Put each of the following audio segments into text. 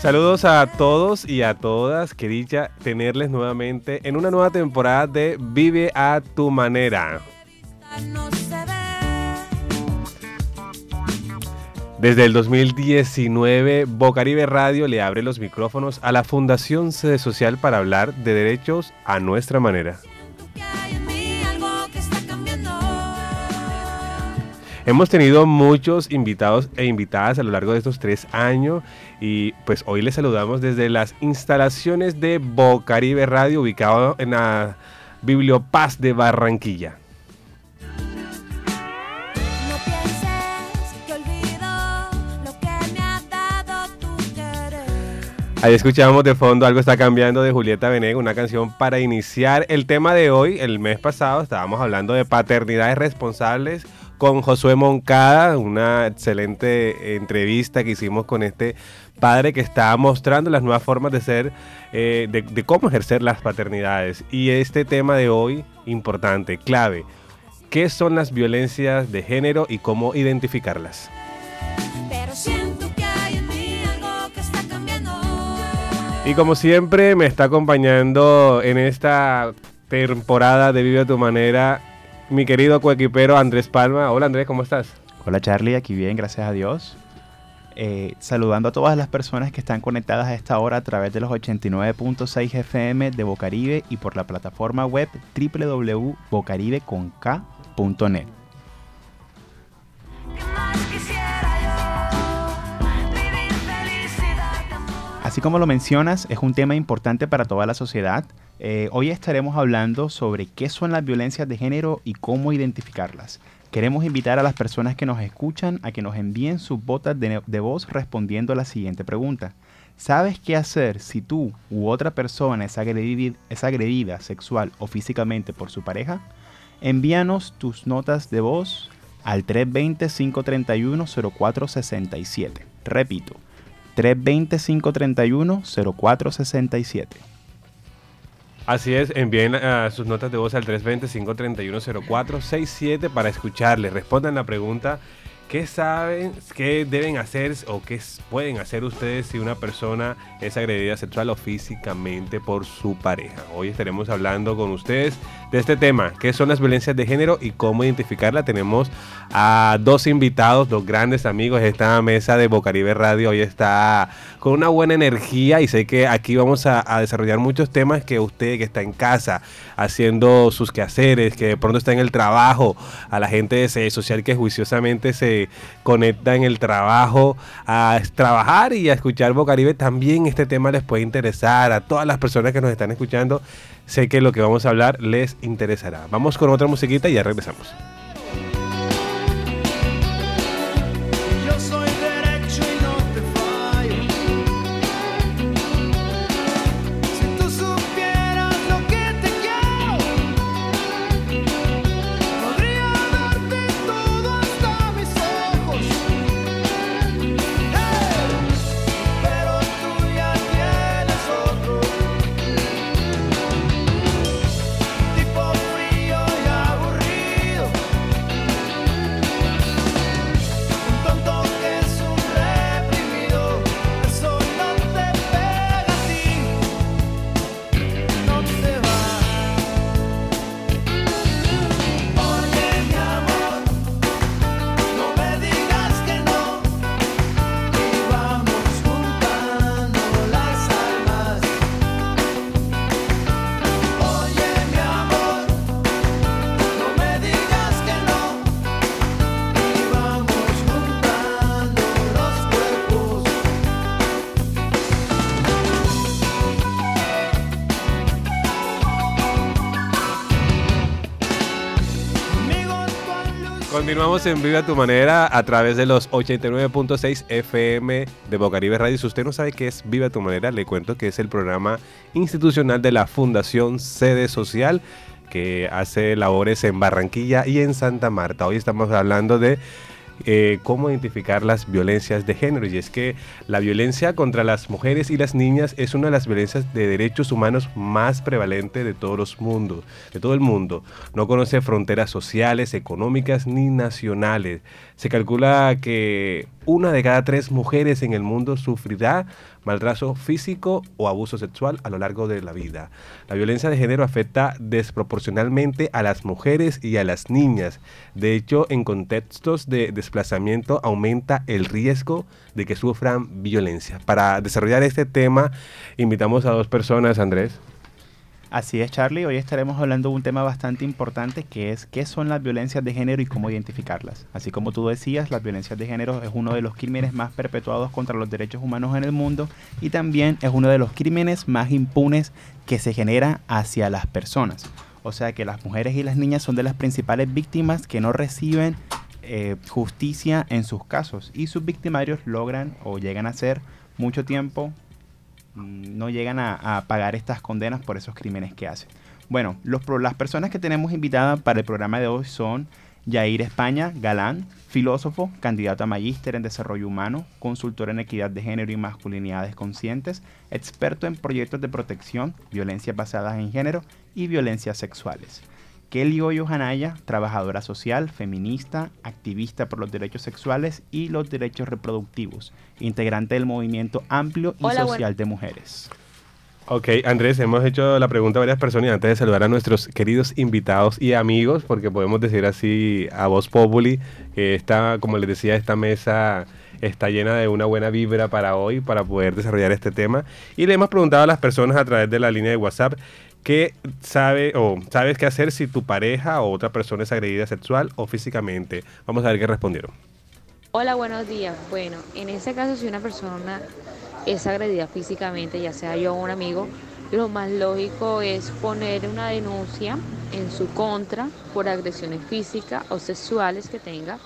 Saludos a todos y a todas. Dicha tenerles nuevamente en una nueva temporada de Vive a tu manera. Desde el 2019, Bocaribe Radio le abre los micrófonos a la Fundación Sede Social para hablar de derechos a nuestra manera. Hemos tenido muchos invitados e invitadas a lo largo de estos tres años y pues hoy les saludamos desde las instalaciones de Bocaribe Radio ubicado en la Bibliopaz de Barranquilla. Ahí escuchamos de fondo Algo está cambiando de Julieta Venegas, una canción para iniciar el tema de hoy. El mes pasado estábamos hablando de paternidades responsables con Josué Moncada, una excelente entrevista que hicimos con este padre que está mostrando las nuevas formas de ser, eh, de, cómo ejercer las paternidades. Y este tema de hoy, importante, clave, ¿qué son las violencias de género y cómo identificarlas? Y como siempre me está acompañando en esta temporada de Vive a tu manera mi querido coequipero Andrés Palma. Hola Andrés, ¿cómo estás? Hola Charlie, aquí bien, gracias a Dios. Eh, saludando a todas las personas que están conectadas a esta hora a través de los 89.6 FM de Bocaribe y por la plataforma web www.bocaribeconk.net. Así como lo mencionas, es un tema importante para toda la sociedad. Eh, hoy estaremos hablando sobre qué son las violencias de género y cómo identificarlas. Queremos invitar a las personas que nos escuchan a que nos envíen sus botas de, voz respondiendo a la siguiente pregunta. ¿Sabes qué hacer si tú u otra persona es agredida sexual o físicamente por su pareja? Envíanos tus notas de voz al 320-531-0467. Repito, 320-531-0467. Así es, envíen uh, sus notas de voz al 320-531-0467 para escucharles. Respondan la pregunta ¿Qué saben, qué deben hacer o qué pueden hacer ustedes si una persona es agredida sexual o físicamente por su pareja? Hoy estaremos hablando con ustedes de este tema, qué son las violencias de género y cómo identificarla. Tenemos a dos invitados, dos grandes amigos. Esta mesa de Bocaribe Radio hoy está con una buena energía y sé que aquí vamos a, desarrollar muchos temas que usted que está en casa haciendo sus quehaceres, que de pronto está en el trabajo, a la gente de social que juiciosamente se conecta en el trabajo a trabajar y a escuchar Bocaribe, también este tema les puede interesar a todas las personas que nos están escuchando. Sé que lo que vamos a hablar les interesará. Vamos con otra musiquita y ya regresamos. Continuamos en Viva tu Manera a través de los 89.6 FM de Bocaribe Radio. Si usted no sabe qué es Viva tu Manera, le cuento que es el programa institucional de la Fundación Sede Social que hace labores en Barranquilla y en Santa Marta. Hoy estamos hablando de eh, cómo identificar las violencias de género. Y es que la violencia contra las mujeres y las niñas es una de las violencias de derechos humanos más prevalente de todos los mundos, de todo el mundo. No conoce fronteras sociales, económicas ni nacionales. Se calcula que una de cada tres mujeres en el mundo sufrirá maltrato físico o abuso sexual a lo largo de la vida. La violencia de género afecta desproporcionalmente a las mujeres y a las niñas. De hecho, en contextos de desplazamiento aumenta el riesgo de que sufran violencia. Para desarrollar este tema, invitamos a dos personas, Andrés. Así es, Charlie. Hoy estaremos hablando de un tema bastante importante que es qué son las violencias de género y cómo identificarlas. Así como tú decías, las violencias de género es uno de los crímenes más perpetuados contra los derechos humanos en el mundo y también es uno de los crímenes más impunes que se genera hacia las personas. O sea que las mujeres y las niñas son de las principales víctimas que no reciben eh, justicia en sus casos y sus victimarios logran o llegan a ser mucho tiempo no llegan a, pagar estas condenas por esos crímenes que hacen. Bueno, los, las personas que tenemos invitadas para el programa de hoy son Yair España Galán, filósofo, candidato a magíster en desarrollo humano, consultor en equidad de género y masculinidades conscientes, experto en proyectos de protección, violencias basadas en género y violencias sexuales. Kelly Hoyo Hanaya, trabajadora social, feminista, activista por los derechos sexuales y los derechos reproductivos, integrante del movimiento amplio y social de mujeres. Ok, Andrés, hemos hecho la pregunta a varias personas y antes de saludar a nuestros queridos invitados y amigos, porque podemos decir así a voz populi, que está, como les decía, esta mesa está llena de una buena vibra para hoy, para poder desarrollar este tema. Y le hemos preguntado a las personas a través de la línea de WhatsApp ¿Qué sabe o sabes qué hacer si tu pareja o otra persona es agredida sexual o físicamente? Vamos a ver qué respondieron. Hola, buenos días. Bueno, en ese caso si una persona es agredida físicamente, ya sea yo o un amigo, lo más lógico es poner una denuncia en su contra por agresiones físicas o sexuales que tenga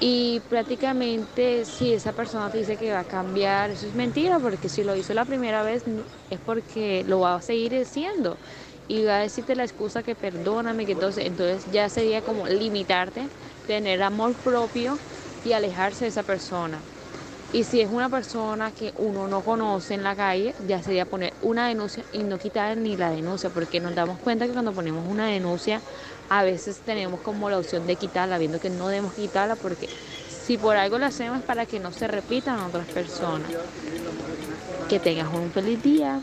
y prácticamente si esa persona te dice que va a cambiar, eso es mentira, porque si lo hizo la primera vez es porque lo va a seguir diciendo. Y va a decirte la excusa que perdóname, que entonces, entonces ya sería como limitarte, tener amor propio y alejarse de esa persona. Y si es una persona que uno no conoce en la calle, ya sería poner una denuncia y no quitar ni la denuncia, porque nos damos cuenta que cuando ponemos una denuncia a veces tenemos como la opción de quitarla, viendo que no debemos quitarla porque si por algo lo hacemos es para que no se repitan otras personas. Que tengas un feliz día.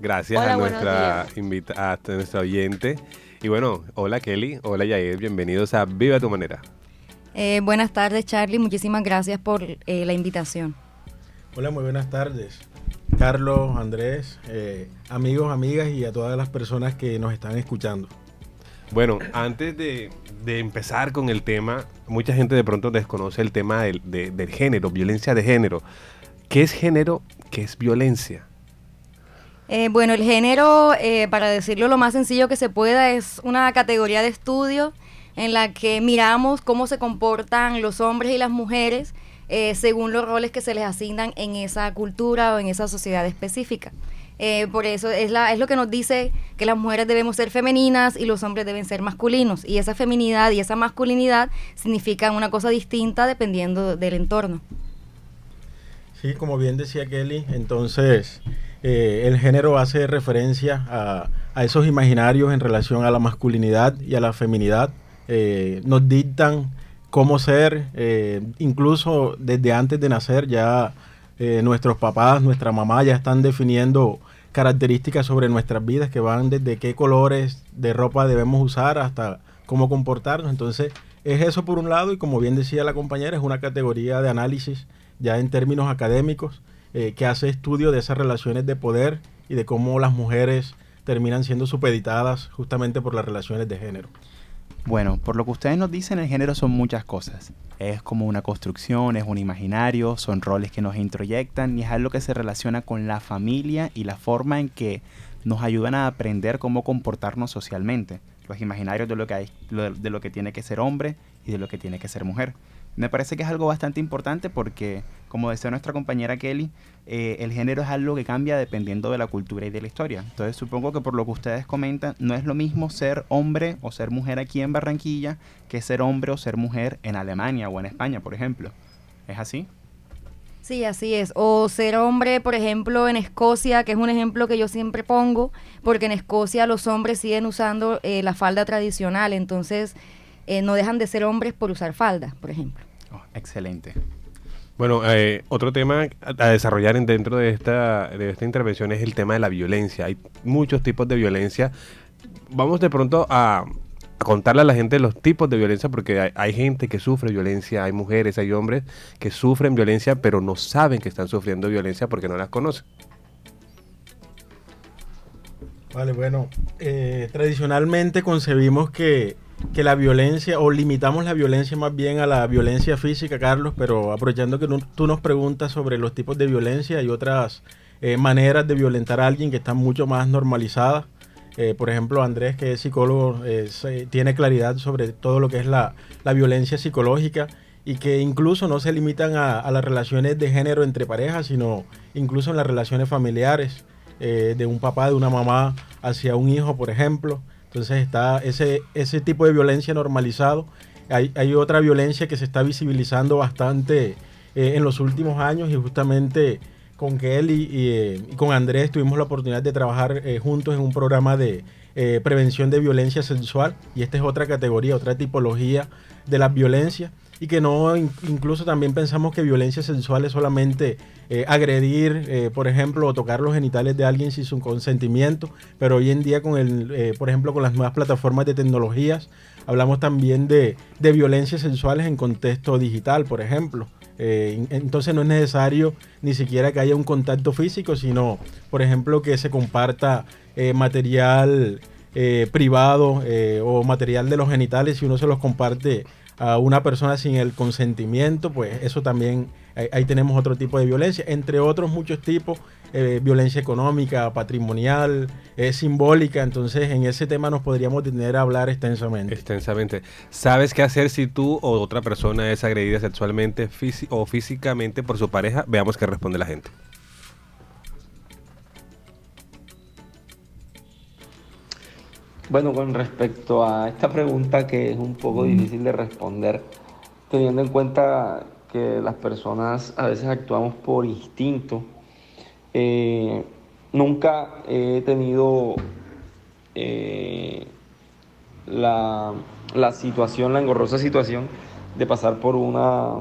Gracias a nuestra invita a nuestra oyente. Y bueno, hola Kelly, hola Yair, bienvenidos a Viva tu manera. Eh, buenas tardes Charlie, muchísimas gracias por eh, la invitación. Hola, muy buenas tardes. Carlos, Andrés, eh, amigos, amigas y a todas las personas que nos están escuchando. Bueno, antes de, empezar con el tema, mucha gente de pronto desconoce el tema del, género, violencia de género. ¿Qué es género? ¿Qué es violencia? Eh, bueno, el género, eh, para decirlo lo más sencillo que se pueda, es una categoría de estudio en la que miramos cómo se comportan los hombres y las mujeres eh, según los roles que se les asignan en esa cultura o en esa sociedad específica. Eh, por eso es, la, es lo que nos dice que las mujeres debemos ser femeninas y los hombres deben ser masculinos. Y esa feminidad y esa masculinidad significan una cosa distinta dependiendo del entorno. Sí, como bien decía Kelly, entonces eh, el género hace referencia a, esos imaginarios en relación a la masculinidad y a la feminidad. Eh, nos dictan cómo ser, incluso desde antes de nacer ya nuestros papás, nuestra mamá ya están definiendo características sobre nuestras vidas que van desde qué colores de ropa debemos usar hasta cómo comportarnos. Entonces, es eso por un lado y como bien decía la compañera, es una categoría de análisis ya en términos académicos eh, que hace estudio de esas relaciones de poder y de cómo las mujeres terminan siendo supeditadas justamente por las relaciones de género. Bueno, por lo que ustedes nos dicen, el género son muchas cosas. Es como una construcción, es un imaginario, son roles que nos introyectan y es algo que se relaciona con la familia y la forma en que nos ayudan a aprender cómo comportarnos socialmente. Los imaginarios de lo que, hay, de lo que tiene que ser hombre y de lo que tiene que ser mujer. Me parece que es algo bastante importante porque, como decía nuestra compañera Kelly, eh, el género es algo que cambia dependiendo de la cultura y de la historia. Entonces supongo que por lo que ustedes comentan, no es lo mismo ser hombre o ser mujer aquí en Barranquilla que ser hombre o ser mujer en Alemania o en España, por ejemplo. ¿Es así? Sí, así es. O ser hombre, por ejemplo, en Escocia, que es un ejemplo que yo siempre pongo, porque en Escocia los hombres siguen usando eh, la falda tradicional, entonces eh, no dejan de ser hombres por usar falda, por ejemplo. Oh, excelente. Bueno, eh, otro tema a desarrollar dentro de esta, de esta intervención es el tema de la violencia. Hay muchos tipos de violencia. Vamos de pronto a, contarle a la gente los tipos de violencia porque hay, gente que sufre violencia, hay mujeres, hay hombres que sufren violencia pero no saben que están sufriendo violencia porque no las conocen. Vale, bueno, eh, tradicionalmente concebimos que que la violencia, o limitamos la violencia más bien a la violencia física, Carlos, pero aprovechando que tú nos preguntas sobre los tipos de violencia y otras eh, maneras de violentar a alguien que están mucho más normalizadas. Eh, por ejemplo, Andrés, que es psicólogo, tiene claridad sobre todo lo que es la, violencia psicológica y que incluso no se limitan a, las relaciones de género entre parejas, sino incluso en las relaciones familiares, eh, de un papá, de una mamá hacia un hijo, por ejemplo. Entonces está ese, ese tipo de violencia normalizado. Hay, hay otra violencia que se está visibilizando bastante eh, en los últimos años y justamente con Kelly y, eh, y, con Andrés tuvimos la oportunidad de trabajar eh, juntos en un programa de prevención de violencia sexual y esta es otra categoría, otra tipología de la violencia y que no, incluso también pensamos que violencia sexual es solamente eh, agredir, eh, por ejemplo, o tocar los genitales de alguien sin su consentimiento, pero hoy en día con el, eh, por ejemplo, con las nuevas plataformas de tecnologías, hablamos también de, de violencias sexuales en contexto digital, por ejemplo. entonces no es necesario ni siquiera que haya un contacto físico, sino, por ejemplo, que se comparta material privado o material de los genitales y uno se los comparte a una persona sin el consentimiento, pues eso también, ahí, tenemos otro tipo de violencia, entre otros muchos tipos, eh, violencia económica, patrimonial, eh, simbólica, entonces en ese tema nos podríamos tener a hablar extensamente. Extensamente. ¿Sabes qué hacer si tú o otra persona es agredida sexualmente o físicamente por su pareja? Veamos qué responde la gente. Bueno, con respecto a esta pregunta que es un poco difícil de responder, teniendo en cuenta que las personas a veces actuamos por instinto, eh, nunca he tenido eh, la, situación, la engorrosa situación de pasar por, una,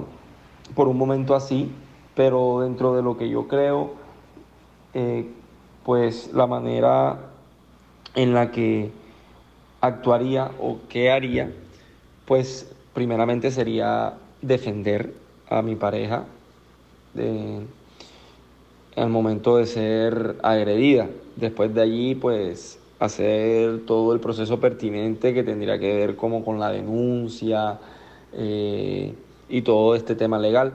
por un momento así, pero dentro de lo que yo creo, eh, pues la manera en la que actuaría o qué haría, pues primeramente sería defender a mi pareja en el momento de ser agredida. Después de allí, pues hacer todo el proceso pertinente que tendría que ver como con la denuncia eh, y todo este tema legal.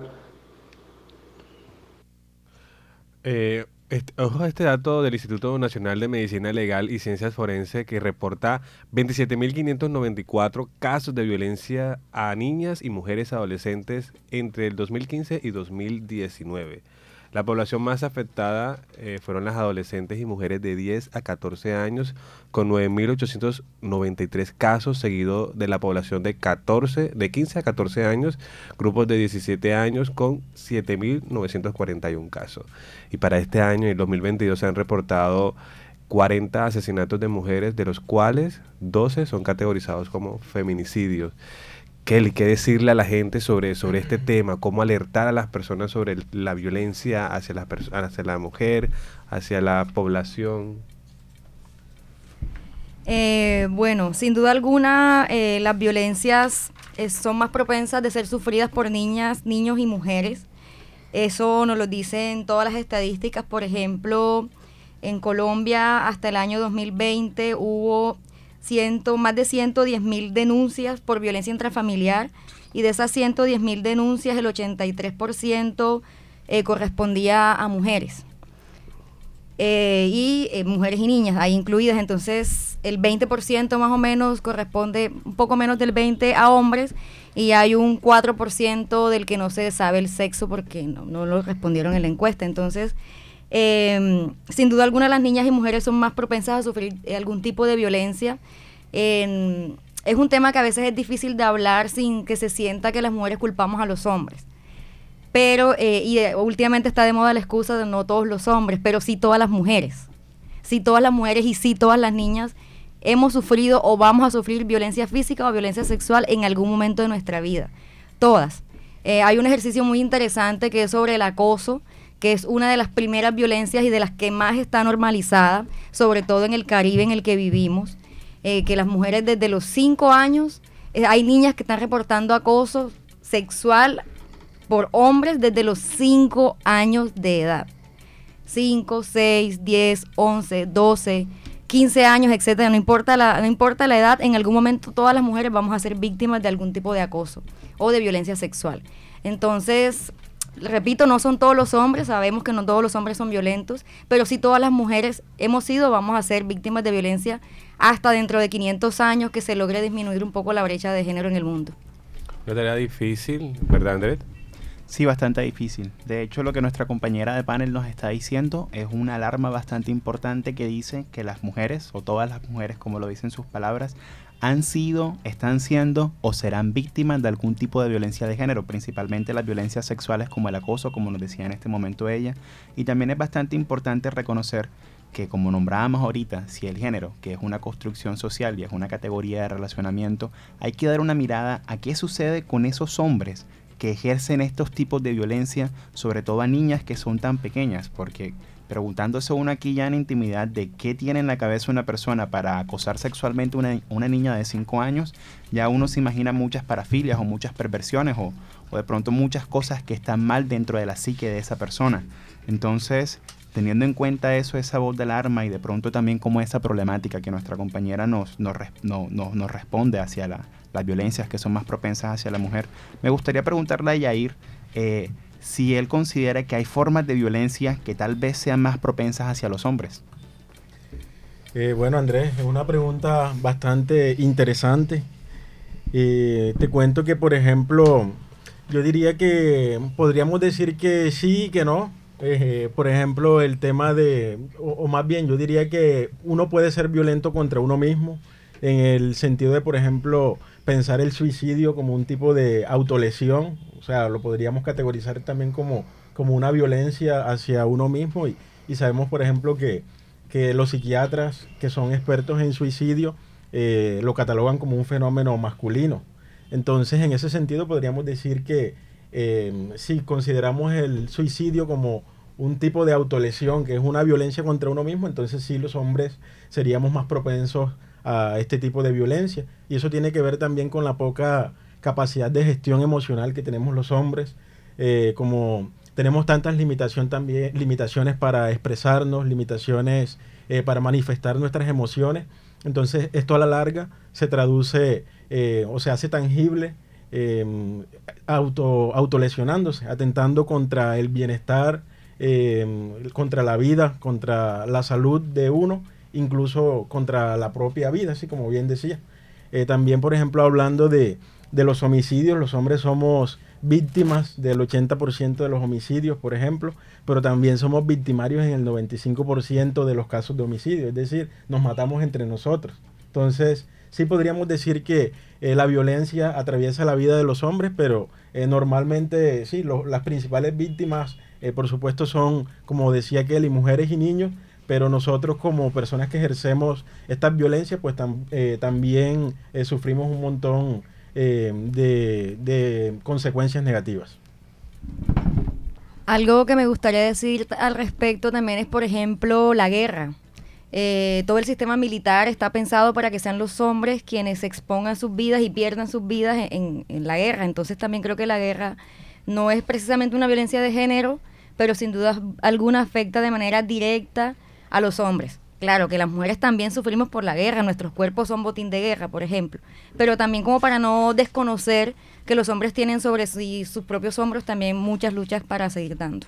Eh, este, ojo a este dato del Instituto Nacional de Medicina Legal y Ciencias Forense que reporta 27.594 casos de violencia a niñas y mujeres adolescentes entre el 2015 y 2019. La población más afectada eh, fueron las adolescentes y mujeres de 10 a 14 años, con 9.893 casos, seguido de la población de, 14, de 15 a 14 años, grupos de 17 años con 7.941 casos. Y para este año, en 2022, se han reportado 40 asesinatos de mujeres, de los cuales 12 son categorizados como feminicidios. Kelly, ¿qué decirle a la gente sobre, sobre este tema? ¿Cómo alertar a las personas sobre la violencia hacia la, hacia la mujer, hacia la población? Eh, bueno, sin duda alguna, eh, las violencias eh, son más propensas de ser sufridas por niñas, niños y mujeres. Eso nos lo dicen todas las estadísticas. Por ejemplo, en Colombia hasta el año 2020 hubo ciento, más de 110 mil denuncias por violencia intrafamiliar y de esas 110 mil denuncias el 83% eh, correspondía a mujeres. Eh, y eh, mujeres y niñas ahí incluidas, entonces el 20% más o menos corresponde, un poco menos del 20% a hombres y hay un 4% del que no se sabe el sexo porque no, no lo respondieron en la encuesta. Entonces, em, sin duda alguna las niñas y mujeres son más propensas a sufrir algún tipo de violencia. es un tema que a veces es difícil de hablar sin que se sienta que las mujeres culpamos a los hombres. Pero, eh, y últimamente está de moda la excusa de no todos los hombres, pero sí todas las mujeres. Sí todas las mujeres y sí todas las niñas hemos sufrido o vamos a sufrir violencia física o violencia sexual en algún momento de nuestra vida. Todas. Eh, hay un ejercicio muy interesante que es sobre el acoso, que es una de las primeras violencias y de las que más está normalizada, sobre todo en el Caribe en el que vivimos, eh, que las mujeres desde los 5 años, hay niñas que están reportando acoso sexual por hombres desde los 5 años de edad. 5, 6, 10, 11, 12, 15 años, etcétera, no importa la no importa la edad, en algún momento todas las mujeres vamos a ser víctimas de algún tipo de acoso o de violencia sexual. Entonces, repito, no son todos los hombres, sabemos que no todos los hombres son violentos, pero sí todas las mujeres hemos sido, vamos a ser víctimas de violencia hasta dentro de 500 años que se logre disminuir un poco la brecha de género en el mundo. No tarea difícil, ¿verdad, Andrés? Sí, bastante difícil. De hecho, lo que nuestra compañera de panel nos está diciendo es una alarma bastante importante que dice que las mujeres, o todas las mujeres, como lo dicen sus palabras, han sido, están siendo o serán víctimas de algún tipo de violencia de género, principalmente las violencias sexuales como el acoso, como nos decía en este momento ella. Y también es bastante importante reconocer que como nombrábamos ahorita, si el género, que es una construcción social y es una categoría de relacionamiento, hay que dar una mirada a qué sucede con esos hombres que ejercen estos tipos de violencia, sobre todo a niñas que son tan pequeñas, porque preguntándose uno aquí ya en intimidad de qué tiene en la cabeza una persona para acosar sexualmente una, una niña de 5 años, ya uno se imagina muchas parafilias o muchas perversiones o, o de pronto muchas cosas que están mal dentro de la psique de esa persona. Entonces, teniendo en cuenta eso, esa voz de alarma y de pronto también como esa problemática que nuestra compañera nos, nos, nos responde hacia la, las violencias que son más propensas hacia la mujer. Me gustaría preguntarle a Yair eh, si él considera que hay formas de violencia que tal vez sean más propensas hacia los hombres. Eh, bueno, Andrés, es una pregunta bastante interesante. Eh, te cuento que, por ejemplo, yo diría que podríamos decir que sí y que no. por ejemplo, el tema de, o, más bien, yo diría que uno puede ser violento contra uno mismo, en el sentido de, por ejemplo, pensar el suicidio como un tipo de autolesión, o sea, lo podríamos categorizar también como, como una violencia hacia uno mismo y, sabemos, por ejemplo, que, los psiquiatras que son expertos en suicidio eh, lo catalogan como un fenómeno masculino. Entonces, en ese sentido, podríamos decir que eh, si consideramos el suicidio como un tipo de autolesión, que es una violencia contra uno mismo, entonces sí los hombres seríamos más propensos a este tipo de violencia. Y eso tiene que ver también con la poca capacidad de gestión emocional que tenemos los hombres, eh, como tenemos tantas limitación también, limitaciones para expresarnos, limitaciones eh, para manifestar nuestras emociones. Entonces esto a la larga se traduce eh, o se hace tangible em, auto, autolesionándose, atentando contra el bienestar, em, contra la vida, contra la salud de uno incluso contra la propia vida, así como bien decía. Eh, también, por ejemplo, hablando de, los homicidios, los hombres somos víctimas del 80% de los homicidios, por ejemplo, pero también somos victimarios en el 95% de los casos de homicidio, es decir, nos matamos entre nosotros. Entonces, sí podríamos decir que eh, la violencia atraviesa la vida de los hombres, pero eh, normalmente sí, las principales víctimas, por supuesto, son, como decía Kelly, mujeres y niños, pero nosotros como personas que ejercemos estas violencias, pues eh, también eh, sufrimos un montón eh, de, consecuencias negativas. Algo que me gustaría decir al respecto también es, por ejemplo, la guerra. todo el sistema militar está pensado para que sean los hombres quienes expongan sus vidas y pierdan sus vidas en, en la guerra. Entonces también creo que la guerra no es precisamente una violencia de género, pero sin duda alguna afecta de manera directa a los hombres. Claro que las mujeres también sufrimos por la guerra, nuestros cuerpos son botín de guerra, por ejemplo, pero también como para no desconocer que los hombres tienen sobre sí, sus propios hombros también muchas luchas para seguir dando.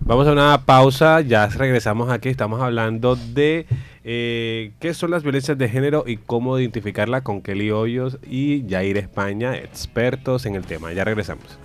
Vamos a una pausa, ya regresamos aquí, estamos hablando de eh, qué son las violencias de género y cómo identificarla con Kelly Hoyos y Jair España, expertos en el tema. Ya regresamos.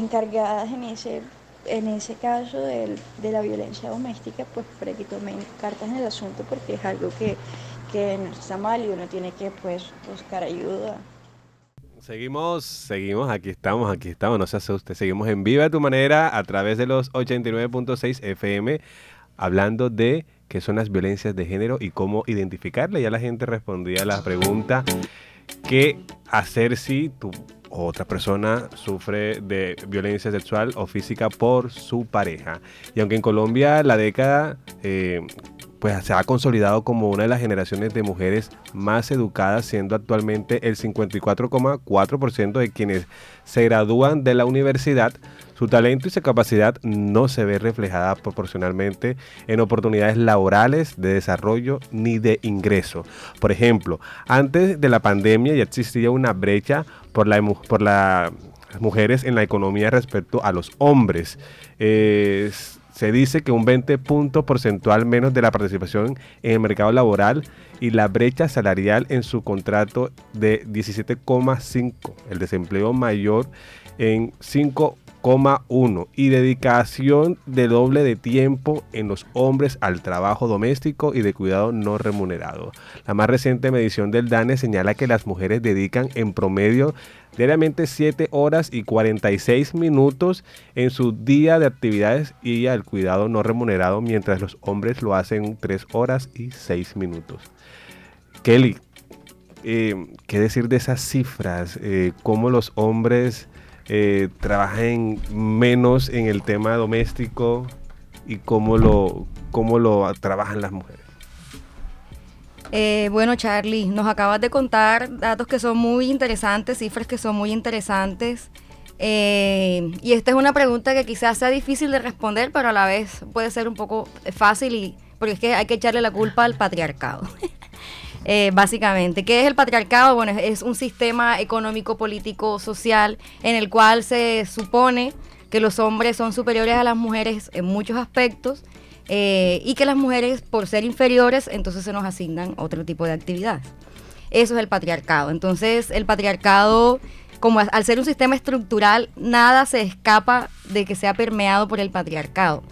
Encargadas en ese, en ese caso de la violencia doméstica pues para que tomen cartas en el asunto porque es algo que, que no está mal y uno tiene que pues buscar ayuda. Seguimos, seguimos, aquí estamos, aquí estamos, no se asuste. Seguimos en Viva de tu manera a través de los 89.6 FM hablando de qué son las violencias de género y cómo identificarla. Ya la gente respondía a la pregunta qué hacer si tu otra persona sufre de violencia sexual o física por su pareja. Y aunque en Colombia la década eh, pues se ha consolidado como una de las generaciones de mujeres más educadas, siendo actualmente el 54,4% de quienes se gradúan de la universidad, su talento y su capacidad no se ve reflejada proporcionalmente en oportunidades laborales, de desarrollo ni de ingreso. Por ejemplo, antes de la pandemia ya existía una brecha por la, por las mujeres en la economía respecto a los hombres. se dice que un 20 puntos porcentual menos de la participación en el mercado laboral y la brecha salarial en su contrato de 17,5, el desempleo mayor en 5 1 y dedicación de doble de tiempo en los hombres al trabajo doméstico y de cuidado no remunerado. La más reciente medición del DANE señala que las mujeres dedican en promedio diariamente 7 horas y 46 minutos en su día de actividades y al cuidado no remunerado, mientras los hombres lo hacen 3 horas y 6 minutos. Kelly, eh, ¿qué decir de esas cifras? Eh, ¿Cómo los hombres eh, trabajen menos en el tema doméstico y cómo lo, cómo lo trabajan las mujeres? Bueno, Charlie, nos acabas de contar datos que son muy interesantes, cifras que son muy interesantes. Y esta es una pregunta que quizás sea difícil de responder, pero a la vez puede ser un poco fácil y porque es que hay que echarle la culpa al patriarcado. Eh, básicamente. ¿Qué es el patriarcado? Bueno, es, un sistema económico, político, social en el cual se supone que los hombres son superiores a las mujeres en muchos aspectos eh, y que las mujeres, por ser inferiores, entonces se nos asignan otro tipo de actividades. Eso es el patriarcado. Entonces, el patriarcado, como al ser un sistema estructural, nada se escapa de que sea permeado por el patriarcado.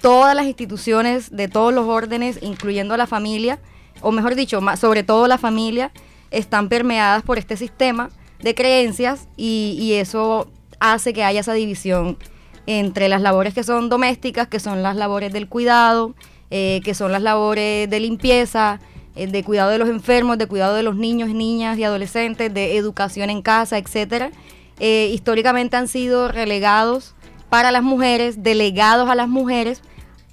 Todas las instituciones de todos los órdenes, incluyendo la familia, o mejor dicho, sobre todo la familia, están permeadas por este sistema de creencias y, eso hace que haya esa división entre las labores que son domésticas, que son las labores del cuidado, eh, que son las labores de limpieza, eh, de cuidado de los enfermos, de cuidado de los niños, niñas y adolescentes, de educación en casa, etcétera. Eh, históricamente han sido relegados para las mujeres, delegados a las mujeres,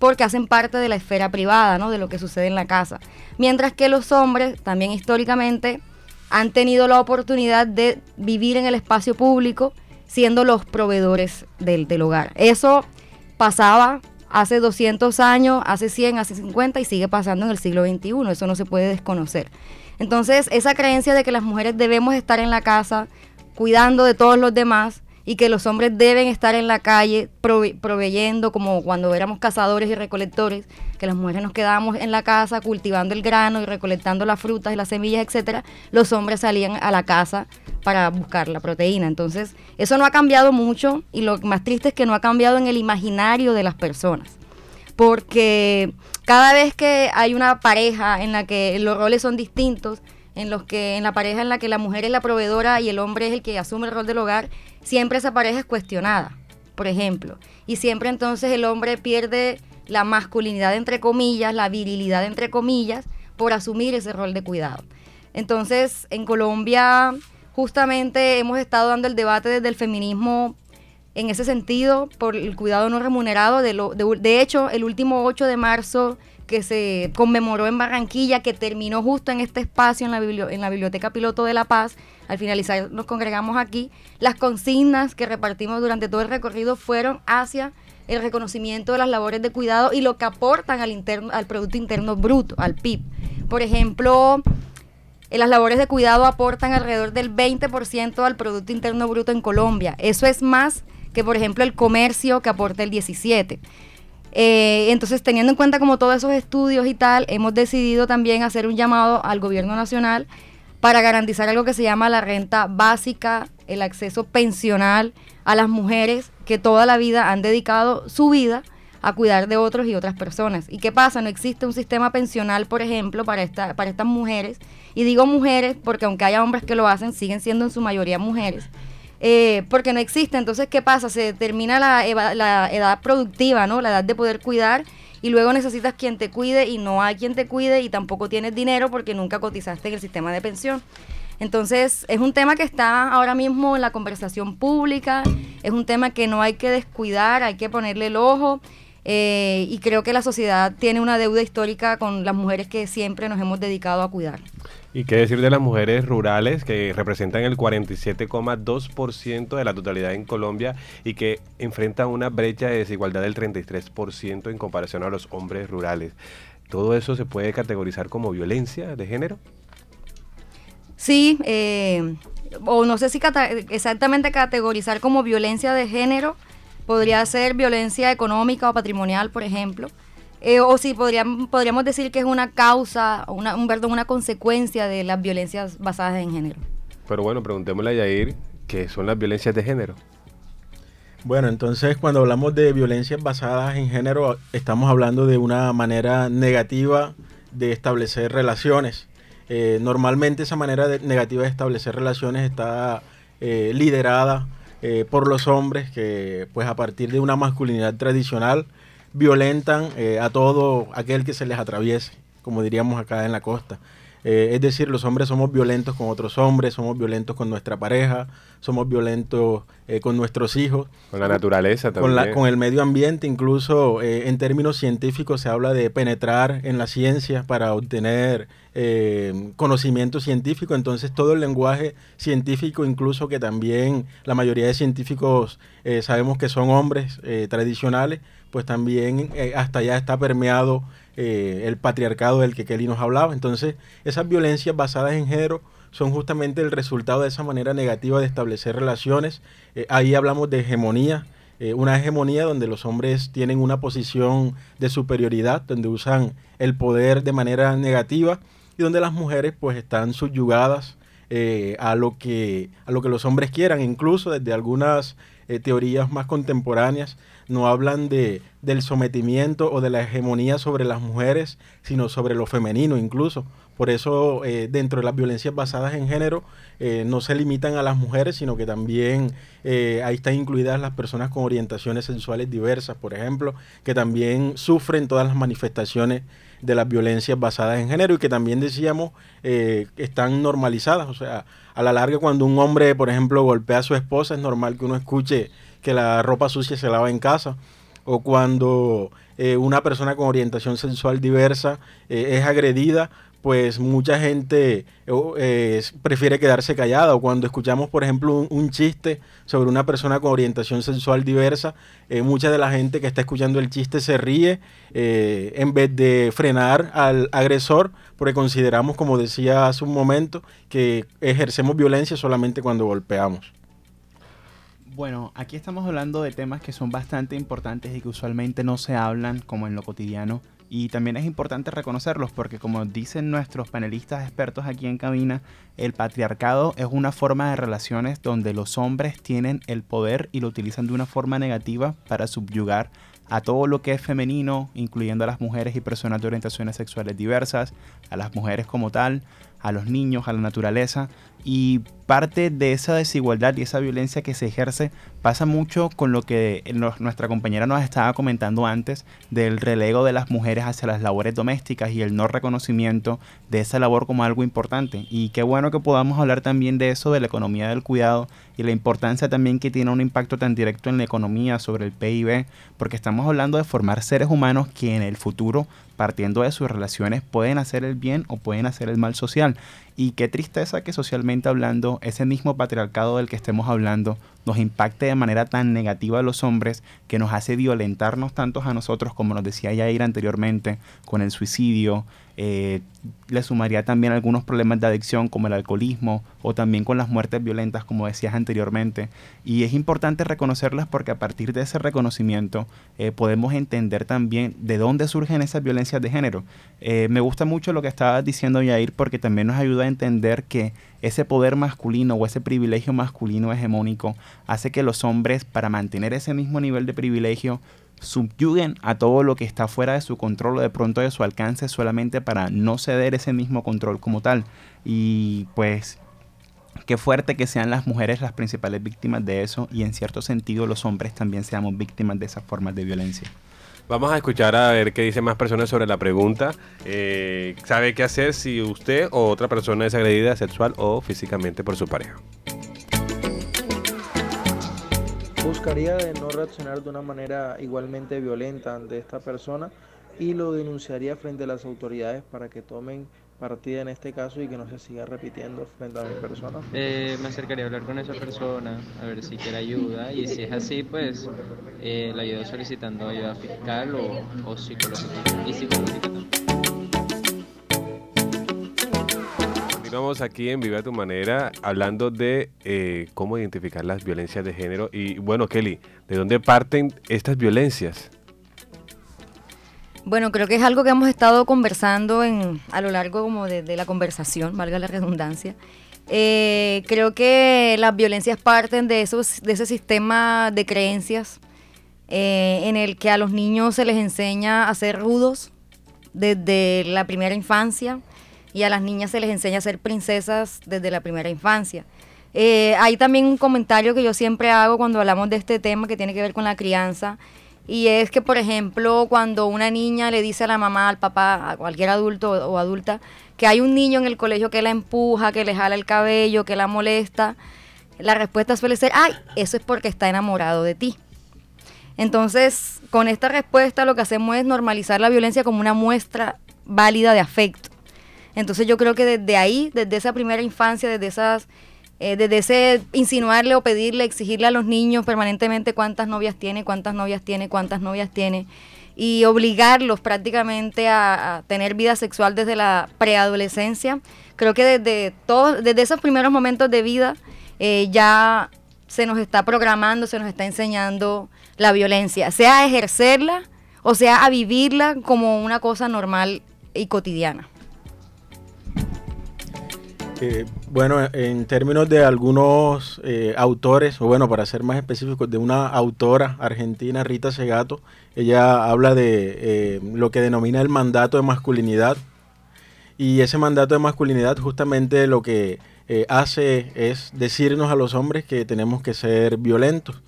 porque hacen parte de la esfera privada, ¿no? De lo que sucede en la casa. Mientras que los hombres, también históricamente, han tenido la oportunidad de vivir en el espacio público siendo los proveedores del, del hogar. Eso pasaba hace 200 años, hace 100, hace 50 y sigue pasando en el siglo XXI. Eso no se puede desconocer. Entonces, esa creencia de que las mujeres debemos estar en la casa cuidando de todos los demás, y que los hombres deben estar en la calle proveyendo, como cuando éramos cazadores y recolectores, que las mujeres nos quedábamos en la casa cultivando el grano y recolectando las frutas y las semillas, etcétera, los hombres salían a la casa para buscar la proteína. Entonces, eso no ha cambiado mucho y lo más triste es que no ha cambiado en el imaginario de las personas. Porque cada vez que hay una pareja en la que los roles son distintos, en los que en la pareja en la que la mujer es la proveedora y el hombre es el que asume el rol del hogar, siempre esa pareja es cuestionada, por ejemplo, y siempre entonces el hombre pierde la masculinidad entre comillas, la virilidad entre comillas, por asumir ese rol de cuidado. Entonces, en Colombia justamente hemos estado dando el debate desde el feminismo en ese sentido por el cuidado no remunerado. De, de hecho, el último 8 de marzo que se conmemoró en Barranquilla, que terminó justo en este espacio en la, Biblioteca Piloto de La Paz. Al finalizar nos congregamos aquí. Las consignas que repartimos durante todo el recorrido fueron hacia el reconocimiento de las labores de cuidado y lo que aportan al, interno, al Producto Interno Bruto, al PIB. Por ejemplo, eh, las labores de cuidado aportan alrededor del 20% al Producto Interno Bruto en Colombia. Eso es más que, por ejemplo, el comercio que aporta el 17%. Eh, entonces, teniendo en cuenta como todos esos estudios y tal, hemos decidido también hacer un llamado al gobierno nacional para garantizar algo que se llama la renta básica, el acceso pensional a las mujeres que toda la vida han dedicado su vida a cuidar de otros y otras personas. ¿Y qué pasa? No existe un sistema pensional, por ejemplo, para, esta, para estas mujeres. Y digo mujeres porque aunque haya hombres que lo hacen, siguen siendo en su mayoría mujeres eh, porque no existe. Entonces, ¿qué pasa? Se determina la, la edad productiva, ¿no? La edad de poder cuidar y luego necesitas quien te cuide y no hay quien te cuide y tampoco tienes dinero porque nunca cotizaste en el sistema de pensión. Entonces, es un tema que está ahora mismo en la conversación pública, es un tema que no hay que descuidar, hay que ponerle el ojo. Eh, y creo que la sociedad tiene una deuda histórica con las mujeres que siempre nos hemos dedicado a cuidar. ¿Y qué decir de las mujeres rurales que representan el 47,2% de la totalidad en Colombia y que enfrentan una brecha de desigualdad del 33% en comparación a los hombres rurales? ¿Todo eso se puede categorizar como violencia de género? Sí, eh, o no sé si exactamente categorizar como violencia de género, podría ser violencia económica o patrimonial, por ejemplo. Eh, o si podríamos, podríamos decir que es una causa, una, un, perdón, una consecuencia de las violencias basadas en género. Pero bueno, preguntémosle a Yair, ¿qué son las violencias de género? Bueno, entonces cuando hablamos de violencias basadas en género, estamos hablando de una manera negativa de establecer relaciones. Eh, normalmente esa manera negativa de establecer relaciones está eh, liderada por los hombres que pues a partir de una masculinidad tradicional violentan eh, a todo aquel que se les atraviese, como diríamos acá en la costa. Eh, es decir, los hombres somos violentos con otros hombres, somos violentos con nuestra pareja, somos violentos eh, con nuestros hijos. Con la naturaleza también. Con, con el medio ambiente, incluso eh, en términos científicos se habla de penetrar en la ciencia para obtener conocimiento científico. Entonces todo el lenguaje científico, incluso que también la mayoría de científicos sabemos que son hombres tradicionales, pues también hasta allá está permeado eh, el patriarcado del que Kelly nos hablaba. Entonces, esas violencias basadas en género son justamente el resultado de esa manera negativa de establecer relaciones. Eh, ahí hablamos de hegemonía, eh, una hegemonía donde los hombres tienen una posición de superioridad, donde usan el poder de manera negativa y donde las mujeres pues están subyugadas a, lo que, a lo que los hombres quieran, incluso desde algunas teorías más contemporáneas no hablan de, del sometimiento o de la hegemonía sobre las mujeres, sino sobre lo femenino incluso. Por eso eh, dentro de las violencias basadas en género eh, no se limitan a las mujeres, sino que también eh, ahí están incluidas las personas con orientaciones sexuales diversas, por ejemplo, que también sufren todas las manifestaciones de las violencias basadas en género y que también decíamos están normalizadas. O sea, a la larga cuando un hombre, por ejemplo, golpea a su esposa, es normal que uno escuche que la ropa sucia se lava en casa, o cuando eh, una persona con orientación sexual diversa eh, es agredida, pues mucha gente eh, prefiere quedarse callada. O cuando escuchamos, por ejemplo, un, chiste sobre una persona con orientación sexual diversa, mucha de la gente que está escuchando el chiste se ríe en vez de frenar al agresor, porque consideramos, como decía hace un momento, que ejercemos violencia solamente cuando golpeamos. Bueno, aquí estamos hablando de temas que son bastante importantes y que usualmente no se hablan como en lo cotidiano. Y también es importante reconocerlos porque como dicen nuestros panelistas expertos aquí en cabina, el patriarcado es una forma de relaciones donde los hombres tienen el poder y lo utilizan de una forma negativa para subyugar a todo lo que es femenino, incluyendo a las mujeres y personas de orientaciones sexuales diversas, a las mujeres como tal, a los niños, a la naturaleza, y parte de esa desigualdad y esa violencia que se ejerce pasa mucho con lo que nuestra compañera nos estaba comentando antes del relego de las mujeres hacia las labores domésticas y el no reconocimiento de esa labor como algo importante. Y qué bueno que podamos hablar también de eso, de la economía del cuidado y la importancia también que tiene un impacto tan directo en la economía sobre el PIB, porque estamos hablando de formar seres humanos que en el futuro partiendo de sus relaciones pueden hacer el bien o pueden hacer el mal social. Y qué tristeza que socialmente hablando ese mismo patriarcado del que estemos hablando nos impacte de manera tan negativa a los hombres que nos hace violentarnos tantos a nosotros como nos decía Yair anteriormente con el suicidio, eh, le sumaría también algunos problemas de adicción como el alcoholismo o también con las muertes violentas como decías anteriormente. Y es importante reconocerlas porque a partir de ese reconocimiento eh, podemos entender también de dónde surgen esas violencias de género. Eh, me gusta mucho lo que estabas diciendo Yair porque también nos ayuda a entender que ese poder masculino o ese privilegio masculino hegemónico hace que los hombres para mantener ese mismo nivel de privilegio subyuguen a todo lo que está fuera de su control o de pronto de su alcance solamente para no ceder ese mismo control como tal. Y pues qué fuerte que sean las mujeres las principales víctimas de eso y en cierto sentido los hombres también seamos víctimas de esas formas de violencia. Vamos a escuchar a ver qué dicen más personas sobre la pregunta. Eh, ¿Sabe qué hacer si usted o otra persona es agredida sexual o físicamente por su pareja? Buscaría de no reaccionar de una manera igualmente violenta ante esta persona y lo denunciaría frente a las autoridades para que tomen partida en este caso y que no se siga repitiendo frente a mi persona. Eh, me acercaría a hablar con esa persona, a ver si quiere ayuda y si es así, pues eh, la ayudo solicitando ayuda fiscal o, o psicológica y psicológica Continuamos aquí en Vive a tu manera hablando de eh, cómo identificar las violencias de género. Y bueno, Kelly, ¿de dónde parten estas violencias? Bueno, creo que es algo que hemos estado conversando en, a lo largo como de, la conversación, valga la redundancia. Eh, creo que las violencias parten de, esos, de ese sistema de creencias eh, en el que a los niños se les enseña a ser rudos desde la primera infancia y a las niñas se les enseña a ser princesas desde la primera infancia. Eh, hay también un comentario que yo siempre hago cuando hablamos de este tema que tiene que ver con la crianza Y es que, por ejemplo, cuando una niña le dice a la mamá, al papá, a cualquier adulto o adulta, que hay un niño en el colegio que la empuja, que le jala el cabello, que la molesta, la respuesta suele ser, ay, eso es porque está enamorado de ti. Entonces, con esta respuesta lo que hacemos es normalizar la violencia como una muestra válida de afecto. Entonces yo creo que desde ahí, desde esa primera infancia, desde esas eh, desde ese insinuarle o pedirle, exigirle a los niños permanentemente cuántas novias tiene, cuántas novias tiene, cuántas novias tiene, y obligarlos prácticamente a, tener vida sexual desde la preadolescencia, creo que desde, todo, desde esos primeros momentos de vida eh, ya se nos está programando, se nos está enseñando la violencia, sea a ejercerla o sea a vivirla como una cosa normal y cotidiana. Eh, bueno, en términos de algunos eh, autores, o bueno, para ser más específicos, de una autora argentina, Rita Segato, ella habla de eh, lo que denomina el mandato de masculinidad. Y ese mandato de masculinidad justamente lo que hace es decirnos a los hombres que tenemos que ser violentos.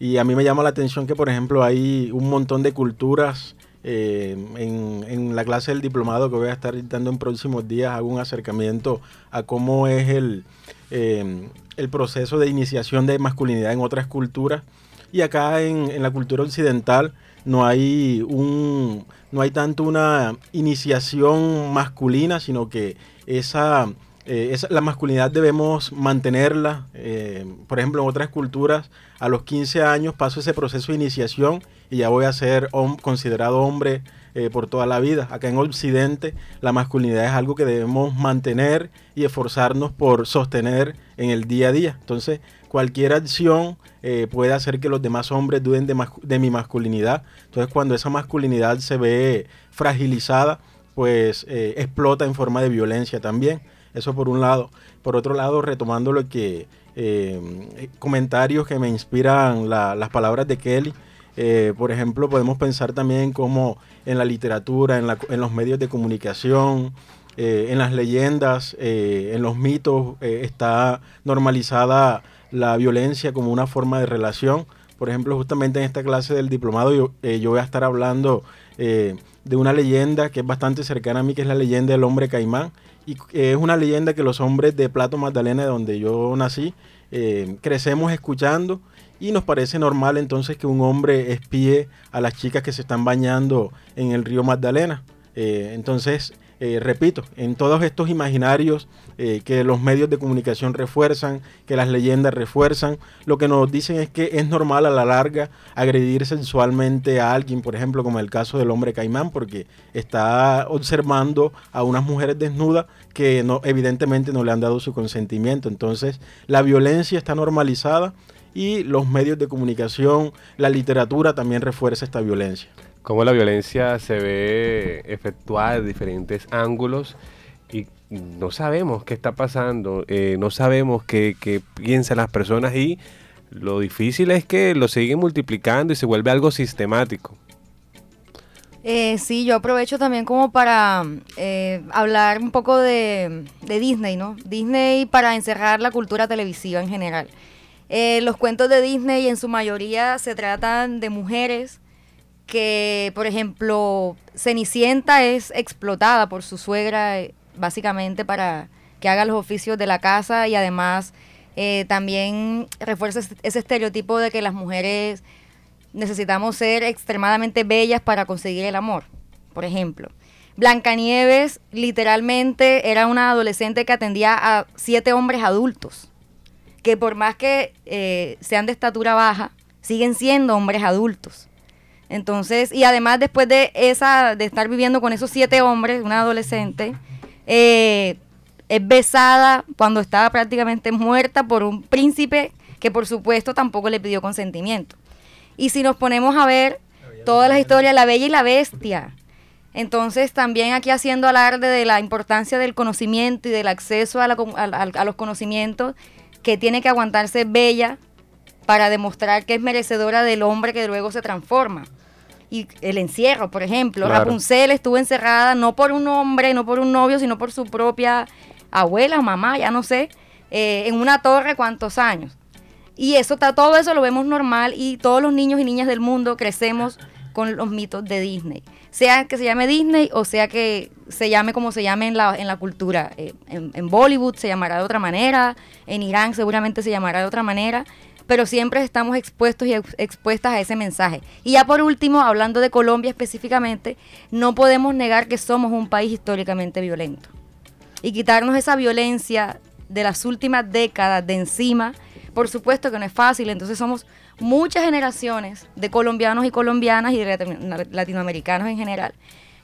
Y a mí me llama la atención que, por ejemplo, hay un montón de culturas eh, en, la clase del diplomado que voy a estar dando en próximos días hago un acercamiento a cómo es el, eh, el proceso de iniciación de masculinidad en otras culturas. Y acá en, la cultura occidental no hay, un, no hay tanto una iniciación masculina, sino que esa, eh, la masculinidad debemos mantenerla. por ejemplo, en otras culturas, a los 15 años paso ese proceso de iniciación y ya voy a ser considerado hombre eh, por toda la vida. Acá en Occidente la masculinidad es algo que debemos mantener y esforzarnos por sostener en el día a día. Entonces cualquier acción eh, puede hacer que los demás hombres duden de, mi masculinidad. Entonces cuando esa masculinidad se ve fragilizada, pues eh, explota en forma de violencia también. Eso por un lado. Por otro lado, retomando lo que comentarios que me inspiran las palabras de Kelly, eh, por ejemplo, podemos pensar también como en la literatura, en, los medios de comunicación, eh, en las leyendas, eh, en los mitos, está normalizada la violencia como una forma de relación. Por ejemplo, justamente en esta clase del diplomado yo voy a estar hablando de una leyenda que es bastante cercana a mí, que es la leyenda del hombre caimán. Y es una leyenda que los hombres de Plato Magdalena, de donde yo nací, crecemos escuchando y nos parece normal entonces que un hombre espíe a las chicas que se están bañando en el río Magdalena. Eh, entonces, eh, repito, en todos estos imaginarios eh, que los medios de comunicación refuerzan, que las leyendas refuerzan, lo que nos dicen es que es normal a la larga agredir sensualmente a alguien, por ejemplo, como el caso del hombre caimán, porque está observando a unas mujeres desnudas que no, evidentemente no le han dado su consentimiento. Entonces, la violencia está normalizada y los medios de comunicación, la literatura también refuerza esta violencia. Cómo la violencia se ve efectuada de diferentes ángulos y no sabemos qué está pasando, eh, no sabemos qué, piensan las personas y lo difícil es que lo siguen multiplicando y se vuelve algo sistemático. Eh, sí, yo aprovecho también como para eh, hablar un poco de, de, Disney, ¿no? Disney para encerrar la cultura televisiva en general. Eh, los cuentos de Disney en su mayoría se tratan de mujeres que, por ejemplo, Cenicienta es explotada por su suegra eh, básicamente para que haga los oficios de la casa y además eh, también refuerza ese estereotipo de que las mujeres necesitamos ser extremadamente bellas para conseguir el amor, por ejemplo. Blancanieves literalmente era una adolescente que atendía a siete hombres adultos que por más que eh, sean de estatura baja, siguen siendo hombres adultos. Entonces, y además después de esa, de estar viviendo con esos siete hombres, una adolescente, eh, es besada cuando estaba prácticamente muerta por un príncipe que por supuesto tampoco le pidió consentimiento. Y si nos ponemos a ver todas las historias, la bella y la bestia, entonces también aquí haciendo alarde de la importancia del conocimiento y del acceso a, a los conocimientos que tiene que aguantarse bella para demostrar que es merecedora del hombre que luego se transforma. Y el encierro, por ejemplo, Rapunzel estuvo encerrada no por un hombre, no por un novio, sino por su propia abuela o mamá, ya no sé, eh, en una torre cuántos años. Y eso, todo eso lo vemos normal y todos los niños y niñas del mundo crecemos con los mitos de Disney. Sea que se llame Disney o sea que se llame como se llame en la, en la cultura. Eh, en, Bollywood se llamará de otra manera, en Irán seguramente se llamará de otra manera, pero siempre estamos expuestos y expuestas a ese mensaje. Y ya por último, hablando de Colombia específicamente, no podemos negar que somos un país históricamente violento. Y quitarnos esa violencia de las últimas décadas de encima, por supuesto que no es fácil, entonces somos muchas generaciones de colombianos y colombianas y de latinoamericanos en general,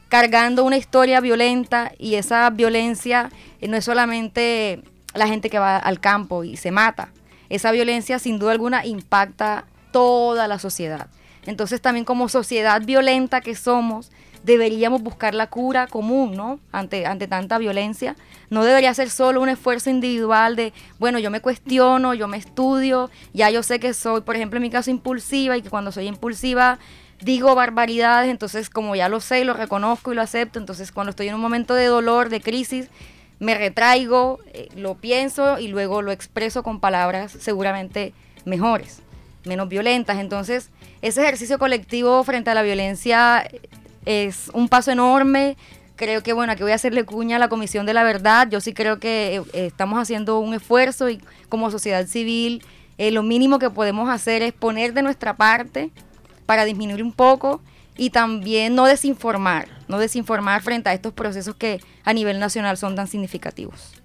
cargando una historia violenta y esa violencia eh, no es solamente la gente que va al campo y se mata, esa violencia sin duda alguna impacta toda la sociedad. Entonces también como sociedad violenta que somos, deberíamos buscar la cura común, ¿no? Ante, ante tanta violencia. No debería ser solo un esfuerzo individual de, bueno, yo me cuestiono, yo me estudio, ya yo sé que soy, por ejemplo, en mi caso, impulsiva y que cuando soy impulsiva digo barbaridades, entonces como ya lo sé, lo reconozco y lo acepto, entonces cuando estoy en un momento de dolor, de crisis, me retraigo, eh, lo pienso y luego lo expreso con palabras seguramente mejores, menos violentas. Entonces, ese ejercicio colectivo frente a la violencia es un paso enorme. Creo que, bueno, aquí voy a hacerle cuña a la Comisión de la Verdad. Yo sí creo que eh, estamos haciendo un esfuerzo y como sociedad civil eh, lo mínimo que podemos hacer es poner de nuestra parte para disminuir un poco y también no desinformar, no desinformar frente a estos procesos que a nivel nacional son tan significativos.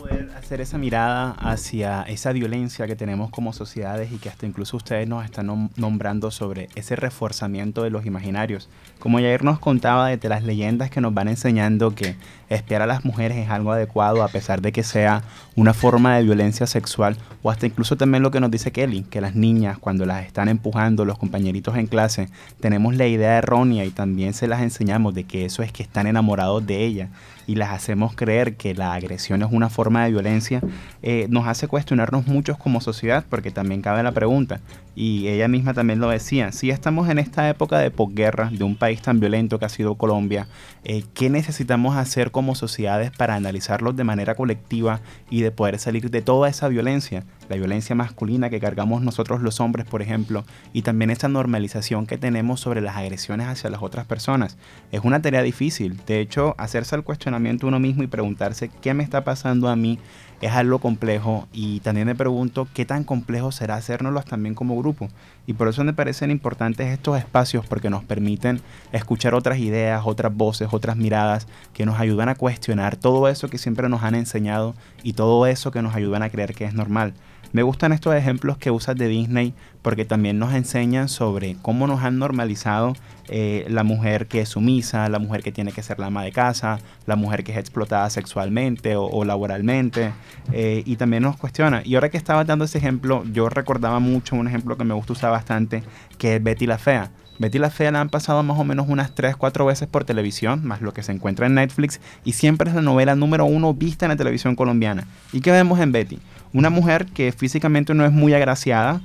Poder hacer esa mirada hacia esa violencia que tenemos como sociedades y que hasta incluso ustedes nos están nombrando sobre ese reforzamiento de los imaginarios. Como ayer nos contaba de las leyendas que nos van enseñando que espiar a las mujeres es algo adecuado a pesar de que sea una forma de violencia sexual o hasta incluso también lo que nos dice Kelly, que las niñas cuando las están empujando los compañeritos en clase tenemos la idea errónea y también se las enseñamos de que eso es que están enamorados de ella y las hacemos creer que la agresión es una forma de violencia, eh, nos hace cuestionarnos muchos como sociedad, porque también cabe la pregunta, y ella misma también lo decía, si estamos en esta época de posguerra, de un país tan violento que ha sido Colombia, eh, ¿qué necesitamos hacer como sociedades para analizarlos de manera colectiva y de poder salir de toda esa violencia? La violencia masculina que cargamos nosotros los hombres, por ejemplo, y también esa normalización que tenemos sobre las agresiones hacia las otras personas. Es una tarea difícil, de hecho, hacerse el cuestionamiento uno mismo y preguntarse qué me está pasando a mí es algo complejo y también me pregunto qué tan complejo será hacernoslo también como grupo. Y por eso me parecen importantes estos espacios porque nos permiten escuchar otras ideas, otras voces, otras miradas que nos ayudan a cuestionar todo eso que siempre nos han enseñado y todo eso que nos ayudan a creer que es normal. Me gustan estos ejemplos que usas de Disney porque también nos enseñan sobre cómo nos han normalizado eh, la mujer que es sumisa, la mujer que tiene que ser la ama de casa, la mujer que es explotada sexualmente o, laboralmente, eh, y también nos cuestiona. Y ahora que estaba dando ese ejemplo, yo recordaba mucho un ejemplo que me gusta usar bastante, que es Betty la Fea. Betty la Fea la han pasado más o menos unas 3, 4 veces por televisión, más lo que se encuentra en Netflix, y siempre es la novela número uno vista en la televisión colombiana. ¿Y qué vemos en Betty? Una mujer que físicamente no es muy agraciada,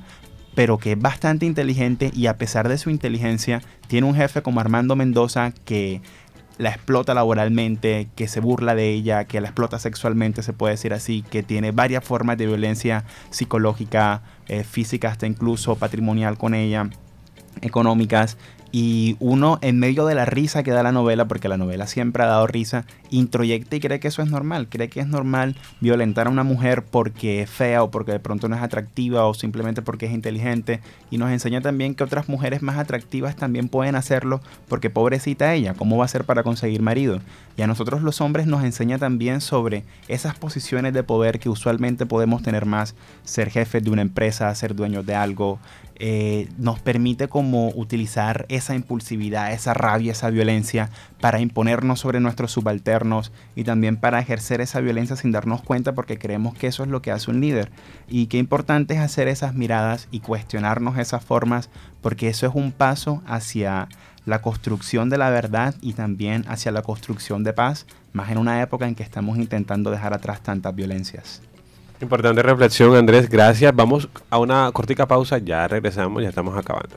pero que es bastante inteligente y a pesar de su inteligencia, tiene un jefe como Armando Mendoza que la explota laboralmente, que se burla de ella, que la explota sexualmente, se puede decir así, que tiene varias formas de violencia psicológica, eh, física, hasta incluso patrimonial con ella, económicas, y uno en medio de la risa que da la novela, porque la novela siempre ha dado risa, introyecta y cree que eso es normal, cree que es normal violentar a una mujer porque es fea o porque de pronto no es atractiva o simplemente porque es inteligente y nos enseña también que otras mujeres más atractivas también pueden hacerlo porque pobrecita ella, ¿cómo va a ser para conseguir marido? Y a nosotros los hombres nos enseña también sobre esas posiciones de poder que usualmente podemos tener más, ser jefes de una empresa, ser dueños de algo, eh, nos permite como utilizar esa impulsividad, esa rabia, esa violencia para imponernos sobre nuestros subalternos y también para ejercer esa violencia sin darnos cuenta porque creemos que eso es lo que hace un líder. Y qué importante es hacer esas miradas y cuestionarnos esas formas porque eso es un paso hacia la construcción de la verdad y también hacia la construcción de paz, más en una época en que estamos intentando dejar atrás tantas violencias. Importante reflexión, Andrés. Gracias. Vamos a una cortica pausa. Ya regresamos, ya estamos acabando.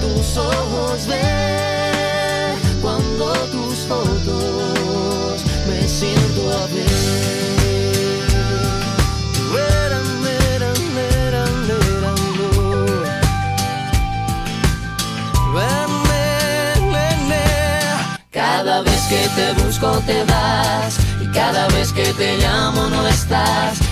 tus ojos ver cuando tus fotos me siento a ver. Ven, ven, ven, ven. Cada vez que te busco te vas y cada vez que te llamo no estás.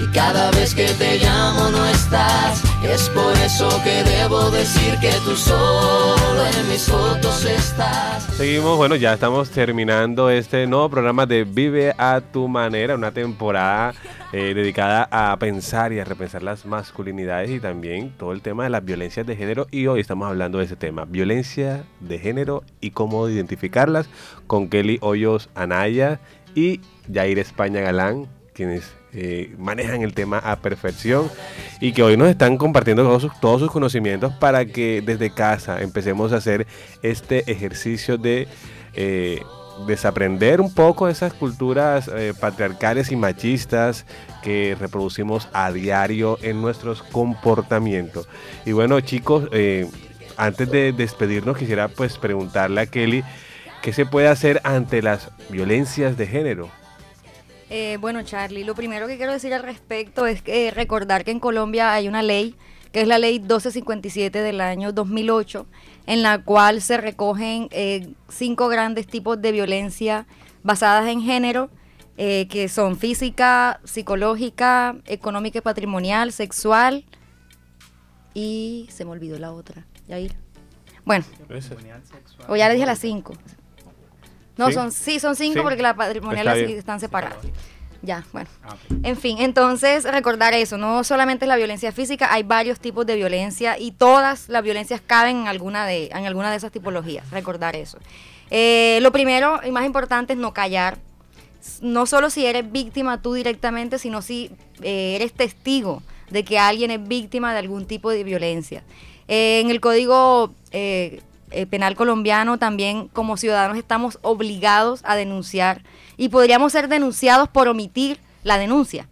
y cada vez que te llamo no estás. Es por eso que debo decir que tú solo en mis fotos estás. Seguimos, bueno, ya estamos terminando este nuevo programa de Vive a tu manera, una temporada eh, dedicada a pensar y a repensar las masculinidades y también todo el tema de las violencias de género. Y hoy estamos hablando de ese tema, violencia de género y cómo identificarlas, con Kelly Hoyos Anaya y Jair España Galán, quienes eh, manejan el tema a perfección y que hoy nos están compartiendo todos sus, todos sus conocimientos para que desde casa empecemos a hacer este ejercicio de eh, desaprender un poco esas culturas eh, patriarcales y machistas que reproducimos a diario en nuestros comportamientos. Y bueno chicos, eh, antes de despedirnos quisiera pues preguntarle a Kelly qué se puede hacer ante las violencias de género. Eh, bueno, Charlie, lo primero que quiero decir al respecto es que recordar que en Colombia hay una ley, que es la ley 1257 del año 2008, en la cual se recogen eh, cinco grandes tipos de violencia basadas en género, eh, que son física, psicológica, económica y patrimonial, sexual, y se me olvidó la otra. Yair. Bueno, o ya le dije las cinco. No, ¿Sí? son, sí, son cinco Sí. porque las patrimoniales Está están separadas. Ya, bueno. Ah. En fin, entonces recordar eso, no solamente la violencia física, hay varios tipos de violencia y todas las violencias caben en alguna de, en alguna de esas tipologías, recordar eso. Eh, lo primero y más importante es no callar, no solo si eres víctima tú directamente, sino si eh, eres testigo de que alguien es víctima de algún tipo de violencia. Eh, en el Código eh, eh, Penal colombiano también como ciudadanos estamos obligados a denunciar y podríamos ser denunciados por omitir la denuncia.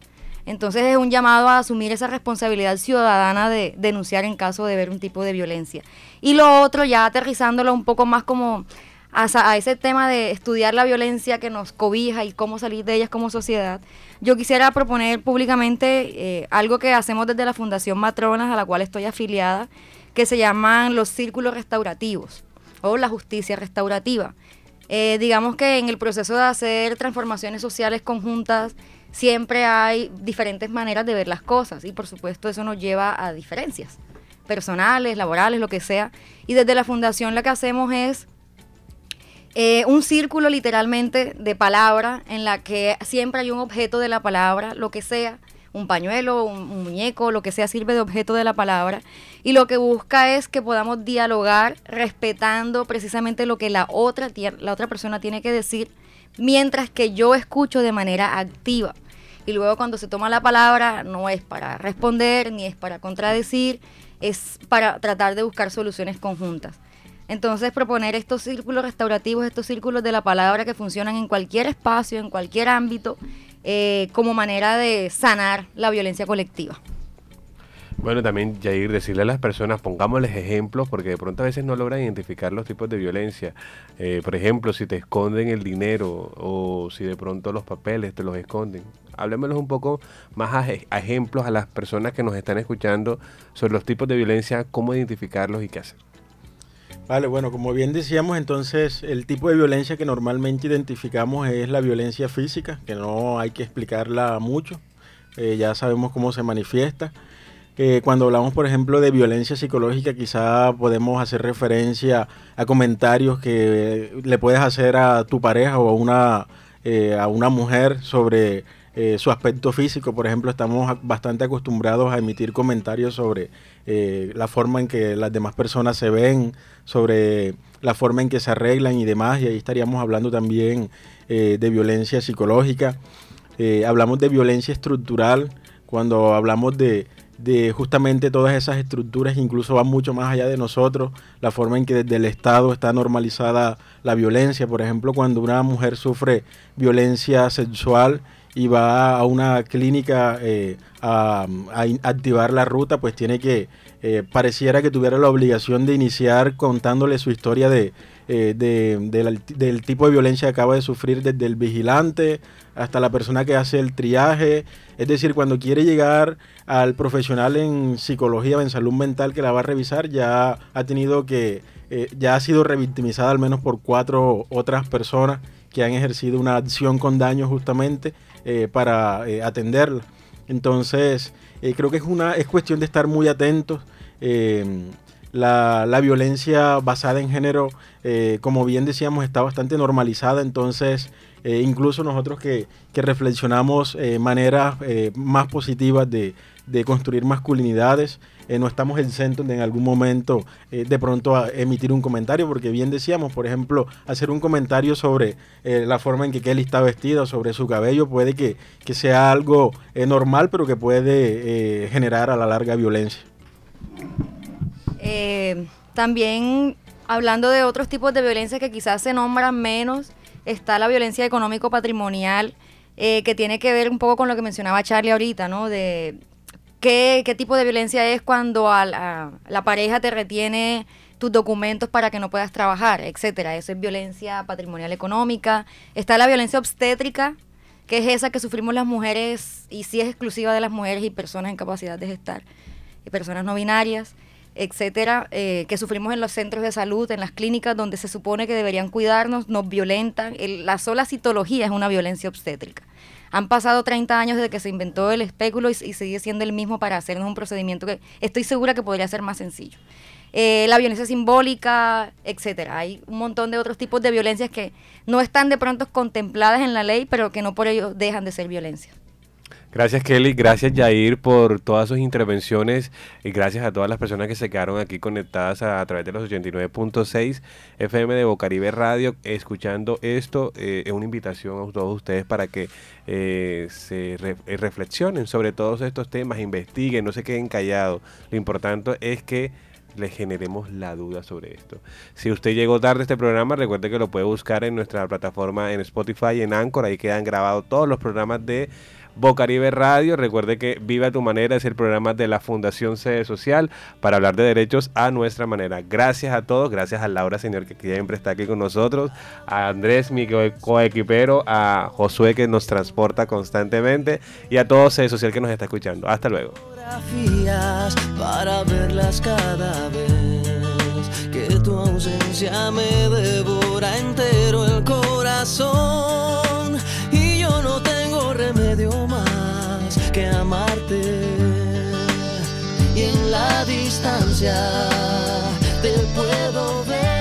Entonces es un llamado a asumir esa responsabilidad ciudadana de denunciar en caso de ver un tipo de violencia. Y lo otro, ya aterrizándolo un poco más como a, ese tema de estudiar la violencia que nos cobija y cómo salir de ellas como sociedad, yo quisiera proponer públicamente eh, algo que hacemos desde la Fundación Matronas, a la cual estoy afiliada, que se llaman los círculos restaurativos o la justicia restaurativa. Eh, digamos que en el proceso de hacer transformaciones sociales conjuntas siempre hay diferentes maneras de ver las cosas y por supuesto eso nos lleva a diferencias. personales, laborales, lo que sea. Y desde la fundación lo que hacemos es eh, un círculo literalmente de palabra en la que siempre hay un objeto de la palabra, lo que sea, un pañuelo, un, muñeco, lo que sea sirve de objeto de la palabra. Y lo que busca es que podamos dialogar respetando precisamente lo que la otra, la otra persona tiene que decir, mientras que yo escucho de manera activa. Y luego cuando se toma la palabra no es para responder ni es para contradecir, es para tratar de buscar soluciones conjuntas. Entonces proponer estos círculos restaurativos, estos círculos de la palabra que funcionan en cualquier espacio, en cualquier ámbito, eh, como manera de sanar la violencia colectiva. Bueno, también, Jair, decirle a las personas, pongámosles ejemplos, porque de pronto a veces no logran identificar los tipos de violencia. Eh, por ejemplo, si te esconden el dinero o si de pronto los papeles te los esconden. Hablemosles un poco más a ejemplos a las personas que nos están escuchando sobre los tipos de violencia, cómo identificarlos y qué hacer. Vale, bueno, como bien decíamos, entonces el tipo de violencia que normalmente identificamos es la violencia física, que no hay que explicarla mucho, eh, ya sabemos cómo se manifiesta. Eh, cuando hablamos, por ejemplo, de violencia psicológica, quizá podemos hacer referencia a comentarios que le puedes hacer a tu pareja o a una, eh, a una mujer sobre eh, su aspecto físico. Por ejemplo, estamos bastante acostumbrados a emitir comentarios sobre eh, la forma en que las demás personas se ven, sobre la forma en que se arreglan y demás. Y ahí estaríamos hablando también eh, de violencia psicológica. hablamos de violencia estructural cuando hablamos de, de justamente todas esas estructuras incluso van mucho más allá de nosotros, la forma en que desde el Estado está normalizada la violencia, por ejemplo, cuando una mujer sufre violencia sexual y va a una clínica eh, a, activar la ruta, pues tiene que, eh, pareciera que tuviera la obligación de iniciar contándole su historia de, eh, del tipo de violencia que acaba de sufrir desde el vigilante hasta la persona que hace el triaje. Es decir, cuando quiere llegar al profesional en psicología o en salud mental que la va a revisar, ya ha tenido que, ya ha sido revictimizada al menos por cuatro otras personas que han ejercido una acción con daño justamente eh, para eh, atenderla. Entonces, eh, creo que es, una, es cuestión de estar muy atentos. La, la, violencia basada en género, como bien decíamos, está bastante normalizada, entonces incluso nosotros que, que reflexionamos maneras más positivas de, de construir masculinidades. Eh, no estamos exentos de en algún momento eh, de pronto a emitir un comentario, porque bien decíamos, por ejemplo, hacer un comentario sobre eh, la forma en que Kelly está vestida sobre su cabello puede que, que sea algo normal, pero que puede generar a la larga violencia. también hablando de otros tipos de violencia que quizás se nombran menos, está la violencia económico-patrimonial. que tiene que ver un poco con lo que mencionaba Charlie ahorita, ¿no? De ¿Qué, tipo de violencia es cuando a la, pareja te retiene tus documentos para que no puedas trabajar, etcétera? Eso es violencia patrimonial económica. Está la violencia obstétrica, que es esa que sufrimos las mujeres y sí es exclusiva de las mujeres y personas en capacidad de gestar, y personas no binarias, etcétera, eh, que sufrimos en los centros de salud, en las clínicas donde se supone que deberían cuidarnos, nos violentan. la sola citología es una violencia obstétrica. Han pasado 30 años desde que se inventó el espéculo y, sigue siendo el mismo para hacernos un procedimiento que estoy segura que podría ser más sencillo. Eh, la violencia simbólica, etcétera. Hay un montón de otros tipos de violencias que no están de pronto contempladas en la ley, pero que no por ello dejan de ser violencia. Gracias Kelly, gracias Jair por todas sus intervenciones y gracias a todas las personas que se quedaron aquí conectadas a, través de los 89.6 FM de Bocaribe Radio escuchando esto. Eh, es una invitación a todos ustedes para que eh, se eh, reflexionen sobre todos estos temas, investiguen, no se queden callados. Lo importante es que le generemos la duda sobre esto. Si usted llegó tarde a este programa, recuerde que lo puede buscar en nuestra plataforma en Spotify, en Anchor, ahí quedan grabados todos los programas de Bocaribe Radio. Recuerde que Viva tu manera es el programa de la Fundación Sede Social para hablar de derechos a nuestra manera. Gracias a todos, gracias a Laura, señor, que siempre está aquí con nosotros, a Andrés, mi coequipero, a Josué, que nos transporta constantemente, y a todo Sede Social que nos está escuchando. Hasta luego. Para verlas cada vez que tu ausencia me devora entero el corazón remedio más que amarte y en la distancia te puedo ver.